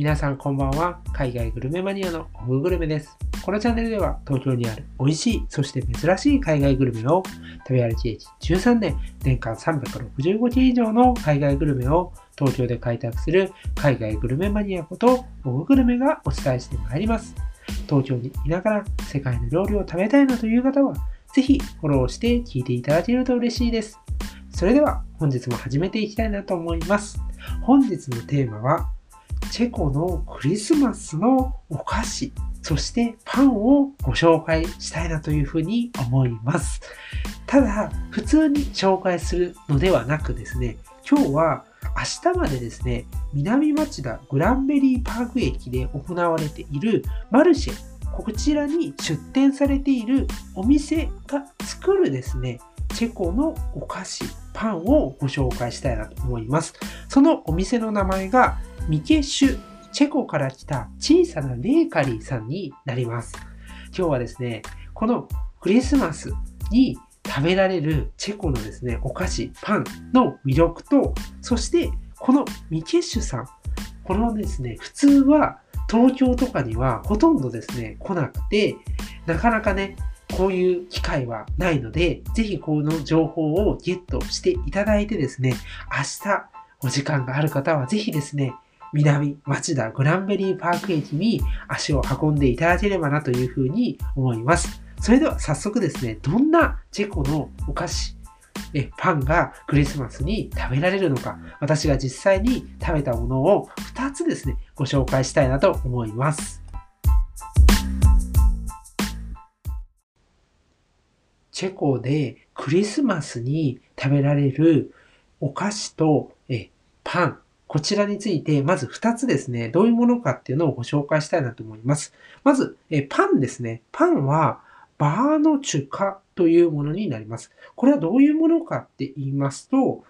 皆さんこんばんは。海外グルメマニアのオムグルメです。このチャンネルでは東京にある美味しい、そして珍しい海外グルメを食べ歩き歴13年、年間365件以上の海外グルメを東京で開拓する海外グルメマニアことオムグルメがお伝えしてまいります。東京にいながら世界の料理を食べたいなという方は、ぜひフォローして聞いていただけると嬉しいです。それでは本日も始めていきたいなと思います。本日のテーマはチェコのクリスマスのお菓子、そしてパンをご紹介したいなというふうに思います。ただ、普通に紹介するのではなくですね、今日は明日までですね、南町田グランベリーパーク駅で行われているマルシェ、こちらに出店されているお店が作るですね、チェコのお菓子、パンをご紹介したいなと思います。そのお店の名前がミケシュ、チェコから来た小さなベーカリーさんになります。今日はですね、このクリスマスに食べられるチェコのですね、お菓子、パンの魅力と、そしてこのミケッシュさん、このですね、普通は東京とかにはほとんどですね、来なくて、なかなかね、こういう機会はないので、ぜひこの情報をゲットしていただいてですね、明日お時間がある方はぜひですね、南町田グランベリーパーク駅に足を運んでいただければなというふうに思います。それでは早速ですね、どんなチェコのお菓子、えパンがクリスマスに食べられるのか、私が実際に食べたものを2つですね、ご紹介したいなと思います。チェコでクリスマスに食べられるお菓子とえパン、こちらについて、まず2つですね、どういうものかっていうのをご紹介したいなと思います。まず、えパンですね。パンは、バーノチュカというものになります。これはどういうものかって言いますと、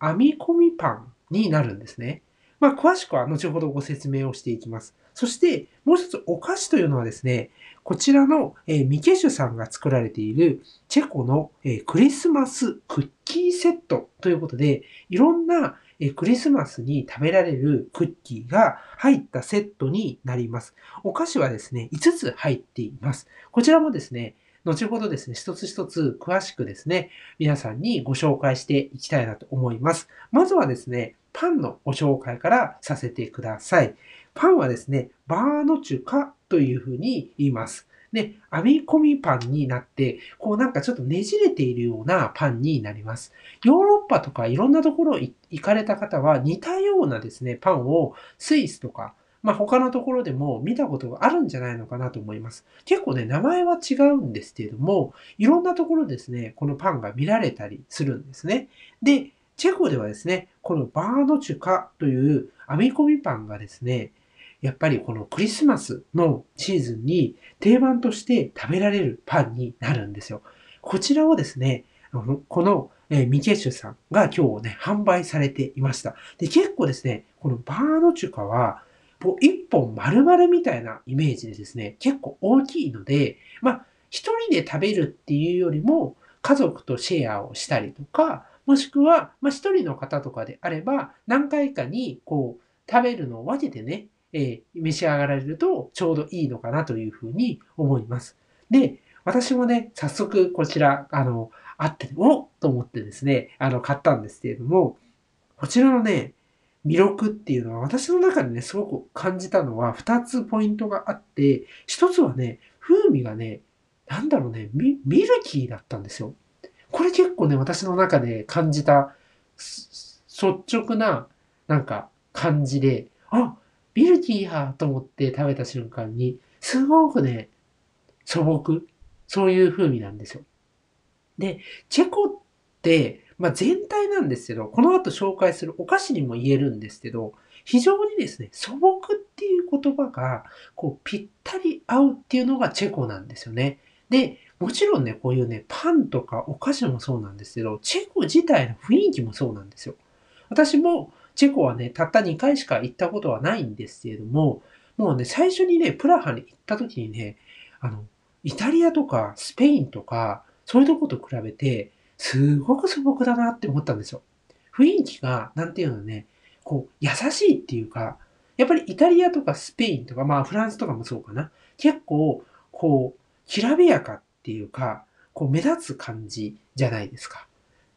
編み込みパンになるんですね。まあ、詳しくは後ほどご説明をしていきます。そして、もう一つお菓子というのはですね、こちらの、えミケシュさんが作られているチェコの、えクリスマスクッキーセットということで、いろんなえクリスマスに食べられるクッキーが入ったセットになります。お菓子はですね、5つ入っています。こちらもですね、後ほどですね、一つ一つ詳しくですね、皆さんにご紹介していきたいなと思います。まずはですね、パンのご紹介からさせてください。パンはですね、バーノチュカというふうに言います。で、編み込みパンになって、こうなんかちょっとねじれているようなパンになります。ヨーロッパとかいろんなところ行かれた方は似たようなですね、パンをスイスとか、まあ他のところでも見たことがあるんじゃないのかなと思います。結構ね、名前は違うんですけれども、いろんなところですね、このパンが見られたりするんですね。で、チェコではですね、このバーノチュカという編み込みパンがですね、やっぱりこのクリスマスのシーズンに定番として食べられるパンになるんですよ。こちらをですね、このミケッシュさんが今日ね、販売されていました。で、結構ですね、このバーノチュカは、一本丸々みたいなイメージでですね、結構大きいので、まあ、一人で食べるっていうよりも、家族とシェアをしたりとか、もしくは、まあ、一人の方とかであれば、何回かに、こう、食べるのを分けてね、えー、召し上がられるとちょうどいいのかなというふうに思います。で、私もね、早速こちら、あの、あって、おと思ってですね、あの、買ったんですけれども、こちらのね、魅力っていうのは私の中でね、すごく感じたのは2つポイントがあって、1つはね、風味がね、なんだろうね、ミルキーだったんですよ。これ結構ね、私の中で感じた率直な、なんか感じで、あ、ミルキーやと思って食べた瞬間に、すごくね、素朴、そういう風味なんですよ。で、チェコって、まあ、全体なんですけど、この後紹介するお菓子にも言えるんですけど、非常にですね、素朴っていう言葉が、こう、ぴったり合うっていうのがチェコなんですよね。で、もちろんね、こういうね、パンとかお菓子もそうなんですけど、チェコ自体の雰囲気もそうなんですよ。私もチェコはね、たった2回しか行ったことはないんですけれども、もうね、最初にね、プラハに行った時にね、あの、イタリアとかスペインとか、そういうとこと比べて、すごく素朴だなって思ったんですよ。雰囲気が、なんていうのね、こう、優しいっていうか、やっぱりイタリアとかスペインとか、まあフランスとかもそうかな。結構、こう、きらびやかっていうか、こう目立つ感じじゃないですか。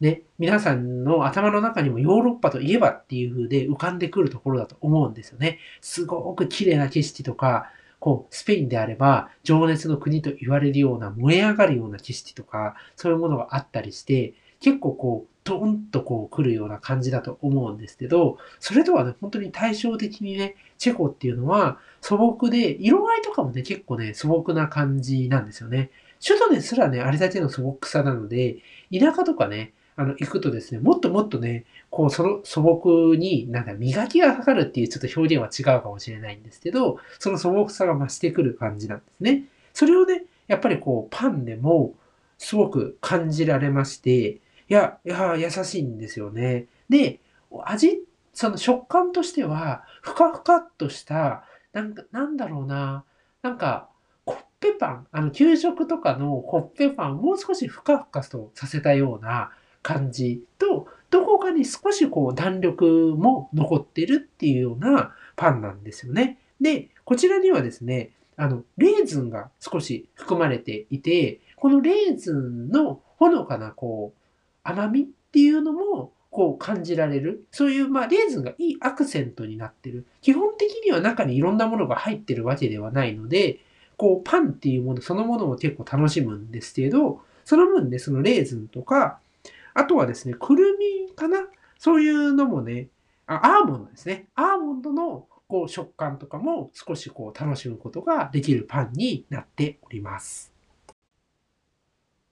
ね、皆さんの頭の中にもヨーロッパといえばっていう風で浮かんでくるところだと思うんですよね。すごく綺麗な景色とか、こう、スペインであれば、情熱の国と言われるような燃え上がるような景色とか、そういうものがあったりして、結構こう、ドーンとこう来るような感じだと思うんですけど、それとはね、本当に対照的にね、チェコっていうのは素朴で、色合いとかもね、結構ね、素朴な感じなんですよね。首都ですらね、あれだけの素朴さなので、田舎とかね、あの、行くとですね、もっともっとね、こう、その素朴に、なんだ、磨きがかかるっていうちょっと表現は違うかもしれないんですけど、その素朴さが増してくる感じなんですね。それをね、やっぱりこう、パンでもすごく感じられまして、いや、いや、優しいんですよね。で、味、その食感としては、ふかふかっとした、なんか、なんだろうな、なんか、コッペパン、あの、給食とかのコッペパンをもう少しふかふかとさせたような感じと、どこかに少しこう弾力も残ってるっていうようなパンなんですよね。で、こちらにはですね、あの、レーズンが少し含まれていて、このレーズンのほのかなこう、甘みっていうのもこう感じられる。そういう、まあ、レーズンがいいアクセントになってる。基本的には中にいろんなものが入ってるわけではないので、こう、パンっていうものそのものを結構楽しむんですけど、その分ね、そのレーズンとか、あとはですね、くるみかな？そういうのもね、あアーモンドですね。アーモンドのこう食感とかも少しこう楽しむことができるパンになっております。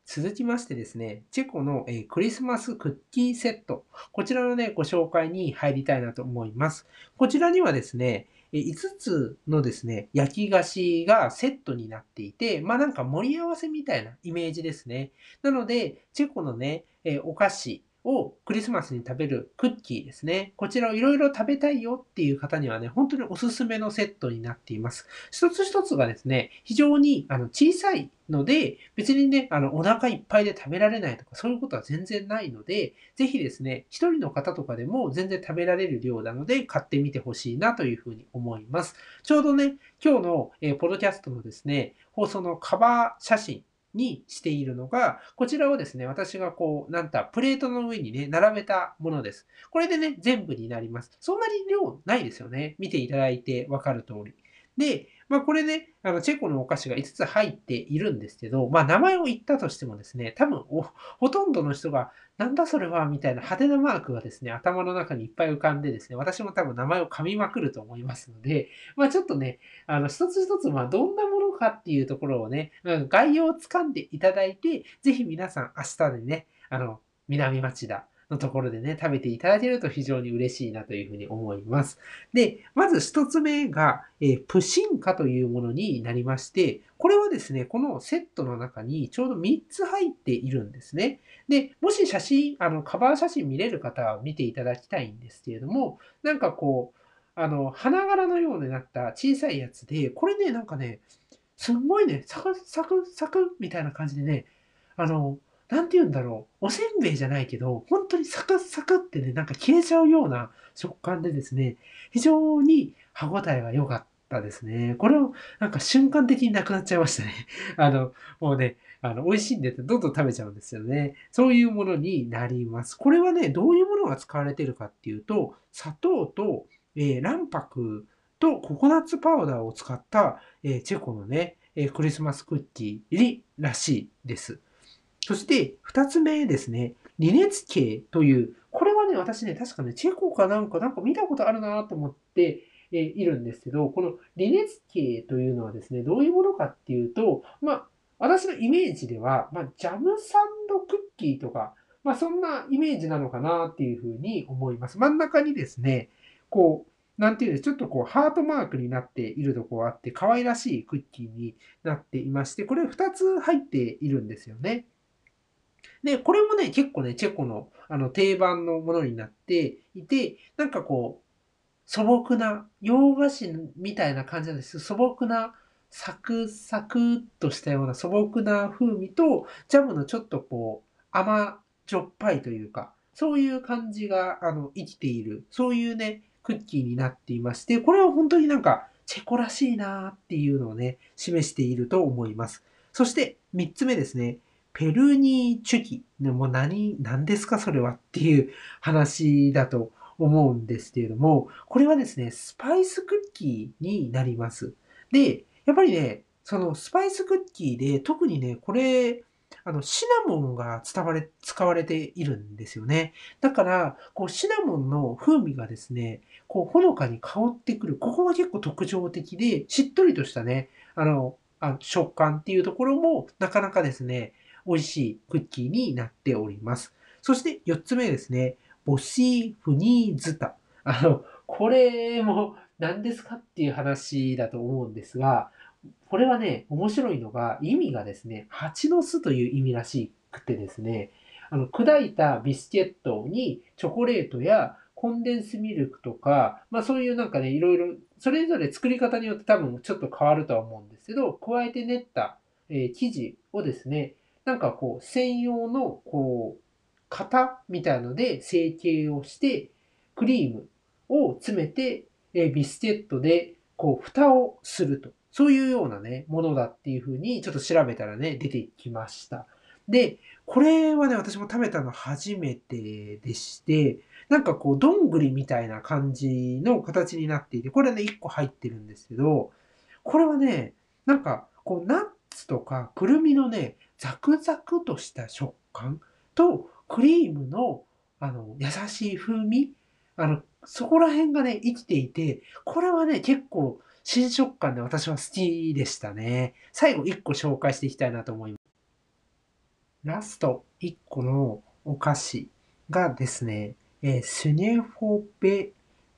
続きましてですね、チェコの、えクリスマスクッキーセット。こちらのね、ご紹介に入りたいなと思います。こちらにはですね、5つのですね、焼き菓子がセットになっていて、まあなんか盛り合わせみたいなイメージですね。なので、チェコのね、お菓子をクリスマスに食べるクッキーですね。こちらをいろいろ食べたいよっていう方にはね、本当におすすめのセットになっています。一つ一つがですね、非常にあの小さいので、別にね、あの、お腹いっぱいで食べられないとか、そういうことは全然ないので、ぜひですね、一人の方とかでも全然食べられる量なので、買ってみてほしいなというふうに思います。ちょうどね、今日の、えー、ポドキャストのですね、放送のカバー写真にしているのが、こちらをですね、私がこう、なんた、プレートの上にね、並べたものです。これでね、全部になります。そんなに量ないですよね。見ていただいてわかる通り。で、まあこれね、あの、チェコのお菓子が5つ入っているんですけど、まあ名前を言ったとしてもですね、多分ほとんどの人が、なんだそれはみたいな派手なマークがですね、頭の中にいっぱい浮かんでですね、私も多分名前を噛みまくると思いますので、まあちょっとね、あの、一つ一つ、まあどんなものかっていうところをね、概要をつかんでいただいて、ぜひ皆さん明日でね、あの、南町田、のところでね、食べていただけると非常に嬉しいなというふうに思います。で、まず一つ目が、えー、プシンカというものになりまして、これはですね、このセットの中にちょうど3つ入っているんですね。で、もし写真、あの、カバー写真見れる方は見ていただきたいんですけれども、なんかこう、あの、花柄のようになった小さいやつで、これね、なんかね、すんごいね、サクサクサクみたいな感じでね、あの、なんて言うんだろう。おせんべいじゃないけど、本当にサクサクってね、なんか消えちゃうような食感でですね、非常に歯応えが良かったですね。これをなんか瞬間的になくなっちゃいましたね。あの、もうね、あの、美味しいんでどんどん食べちゃうんですよね。そういうものになります。これはね、どういうものが使われてるかっていうと、砂糖と、えー、卵白とココナッツパウダーを使った、えー、チェコのね、えー、クリスマスクッキー入りらしいです。そして、二つ目ですね。リネツ系という、これはね、私ね、確かね、チェコかなんか、なんか見たことあるなと思ってえいるんですけど、このリネツ系というのはですね、どういうものかっていうと、まあ、私のイメージでは、まあ、ジャムサンドクッキーとか、まあ、そんなイメージなのかなっていうふうに思います。真ん中にですね、こう、なんていうんですちょっとこう、ハートマークになっているとこがあって、可愛らしいクッキーになっていまして、これ2つ入っているんですよね。で、これもね、結構ね、チェコのあの定番のものになっていて、なんかこう、素朴な、洋菓子みたいな感じなんです素朴な、サクサクっとしたような素朴な風味と、ジャムのちょっとこう、甘じょっぱいというか、そういう感じが、あの、生きている、そういうね、クッキーになっていまして、これは本当になんかチェコらしいなっていうのをね、示していると思います。そして3つ目ですね。ペルニーチュキ。も何、何ですかそれはっていう話だと思うんですけれども、これはですね、スパイスクッキーになります。で、やっぱりね、そのスパイスクッキーで特にね、これ、あの、シナモンが伝われ、使われているんですよね。だから、こう、シナモンの風味がですね、こう、ほのかに香ってくる。ここが結構特徴的で、しっとりとしたね、あの、あ食感っていうところも、なかなかですね、美味しいクッキーになっております。そして4つ目ですね、ボシーフニーズタ。あの、これも何ですかっていう話だと思うんですが、これはね、面白いのが、意味がですね、蜂の巣という意味らしくてですね、あの、砕いたビスケットにチョコレートやコンデンスミルクとか、まあそういうなんかね、いろいろ、それぞれ作り方によって多分ちょっと変わるとは思うんですけど、加えて練った、えー、生地をですね、なんかこう、専用の、こう、型みたいので成形をして、クリームを詰めて、え、ビスケットで、こう、蓋をすると。そういうようなね、ものだっていうふうに、ちょっと調べたらね、出てきました。で、これはね、私も食べたの初めてでして、なんかこう、どんぐりみたいな感じの形になっていて、これね、1個入ってるんですけど、これはね、なんか、こう、ナッツとかくるみのね、ザクザクとした食感と、クリームの、あの、優しい風味、あの、そこら辺がね、生きていて、これはね、結構、新食感で私は好きでしたね。最後1個紹介していきたいなと思います。ラスト1個のお菓子がですね、えスネフォベ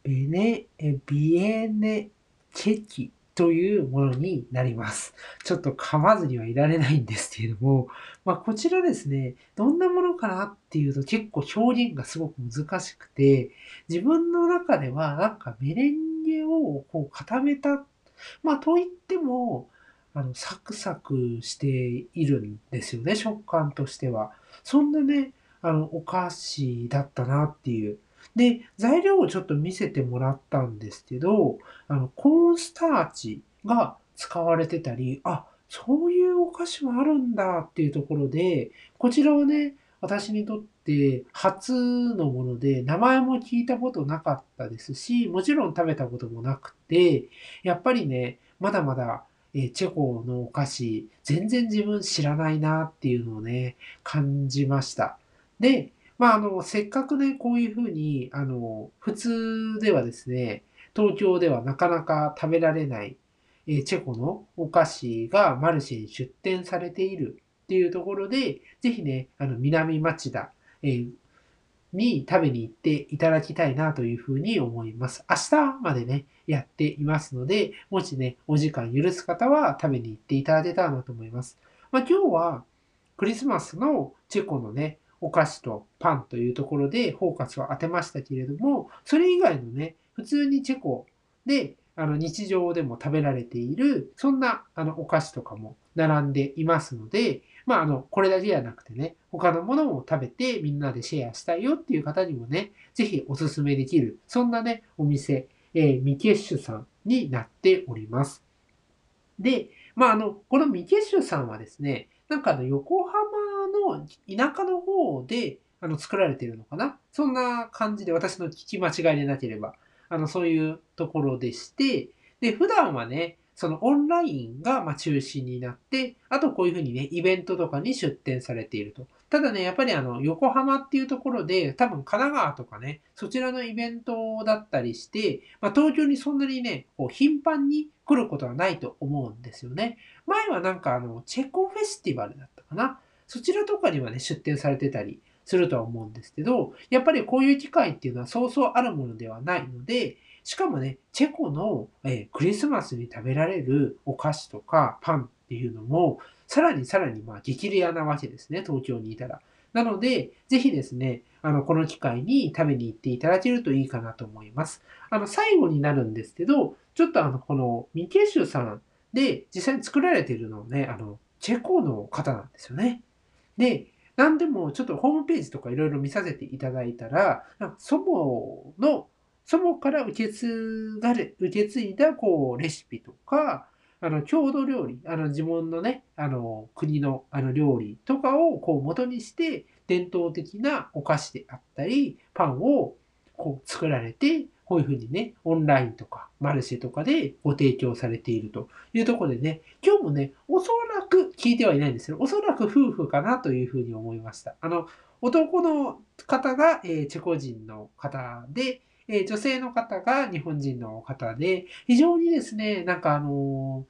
ベネビエネチェキというものになります。ちょっと噛まずにはいられないんですけれども、まあこちらですね、どんなものかなっていうと結構表現がすごく難しくて、自分の中ではなんかメレンゲをこう固めた、まあといっても、あの、サクサクしているんですよね、食感としては。そんなね、あの、お菓子だったなっていうで、材料をちょっと見せてもらったんですけど、あの、コーンスターチが使われてたり、あ、そういうお菓子もあるんだっていうところで、こちらはね、私にとって初のもので、名前も聞いたことなかったですし、もちろん食べたこともなくて、やっぱりね、まだまだえチェコのお菓子、全然自分知らないなっていうのをね、感じました。で、まあ、あの、せっかくね、こういうふうに、あの、普通ではですね、東京ではなかなか食べられない、えー、チェコのお菓子がマルシェに出店されているっていうところで、ぜひね、あの、南町田、えー、に食べに行っていただきたいなというふうに思います。明日までね、やっていますので、もしね、お時間許す方は食べに行っていただけたらなと思います。まあ、今日はクリスマスのチェコのね、お菓子とパンというところでフォーカスを当てましたけれども、それ以外のね、普通にチェコであの日常でも食べられている、そんなあのお菓子とかも並んでいますので、まああの、これだけじゃなくてね、他のものも食べてみんなでシェアしたいよっていう方にもね、ぜひおすすめできる、そんなね、お店、えー、ミケッシュさんになっております。で、まああの、このミケッシュさんはですね、なんかあの、横浜の田舎の方で、あの、作られてるのかな？そんな感じで、私の聞き間違いでなければ、あの、そういうところでして、で、普段はね、そのオンラインがま中心になって、あとこういうふうにね、イベントとかに出展されていると。ただね、やっぱりあの、横浜っていうところで、多分神奈川とかね、そちらのイベントだったりして、まあ、東京にそんなにね、こう頻繁に来ることはないと思うんですよね。前はなんかあの、チェコフェスティバルだったかな。そちらとかにはね、出展されてたりするとは思うんですけど、やっぱりこういう機会っていうのはそうそうあるものではないので、しかもね、チェコの、えクリスマスに食べられるお菓子とかパンっていうのも、さらにさらにまあ激レアなわけですね、東京にいたら。なので、ぜひですね、あの、この機会に食べに行っていただけるといいかなと思います。あの、最後になるんですけど、ちょっとあの、このミケシュさんで実際に作られているのをね、あの、チェコの方なんですよね。で、なんでもちょっとホームページとかいろいろ見させていただいたら、祖母の祖母から受け継がれ、受け継いだ、こう、レシピとか、あの、郷土料理、あの、自分のね、あの、国の、あの、料理とかを、こう、元にして、伝統的なお菓子であったり、パンを、こう、作られて、こういうふうにね、オンラインとか、マルシェとかでご提供されているというところでね、今日もね、おそらく聞いてはいないんですけど、おそらく夫婦かなというふうに思いました。あの、男の方が、えー、チェコ人の方で、え、女性の方が日本人の方で、非常にですね、なんかあの、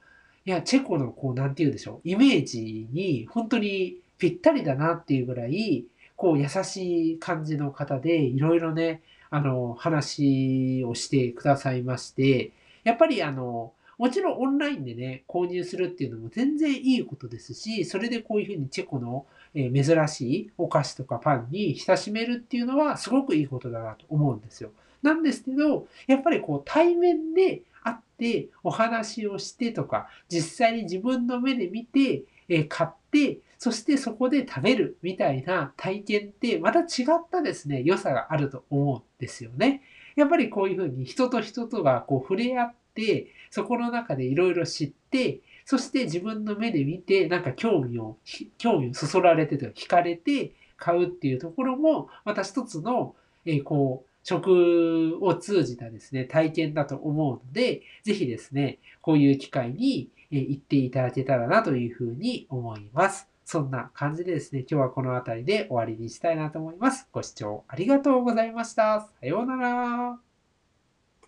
いや、チェコのこう、なんて言うんでしょう、イメージに本当にぴったりだなっていうぐらい、こう、優しい感じの方で、いろいろね、あの、話をしてくださいまして、やっぱりあの、もちろんオンラインでね、購入するっていうのも全然いいことですし、それでこういうふうにチェコの珍しいお菓子とかパンに親しめるっていうのはすごくいいことだなと思うんですよ。なんですけど、やっぱりこう対面で会ってお話をしてとか、実際に自分の目で見て、え買って、そしてそこで食べるみたいな体験ってまた違ったですね、良さがあると思うんですよね。やっぱりこういうふうに人と人とがこう触れ合って、そこの中でいろいろ知って、そして自分の目で見て、なんか興味を、興味をそそられてとか惹かれて買うっていうところも、また一つの、えー、こう、食を通じたですね、体験だと思うので、ぜひですね、こういう機会に行っていただけたらなというふうに思います。そんな感じでですね、今日はこの辺りで終わりにしたいなと思います。ご視聴ありがとうございました。さようなら。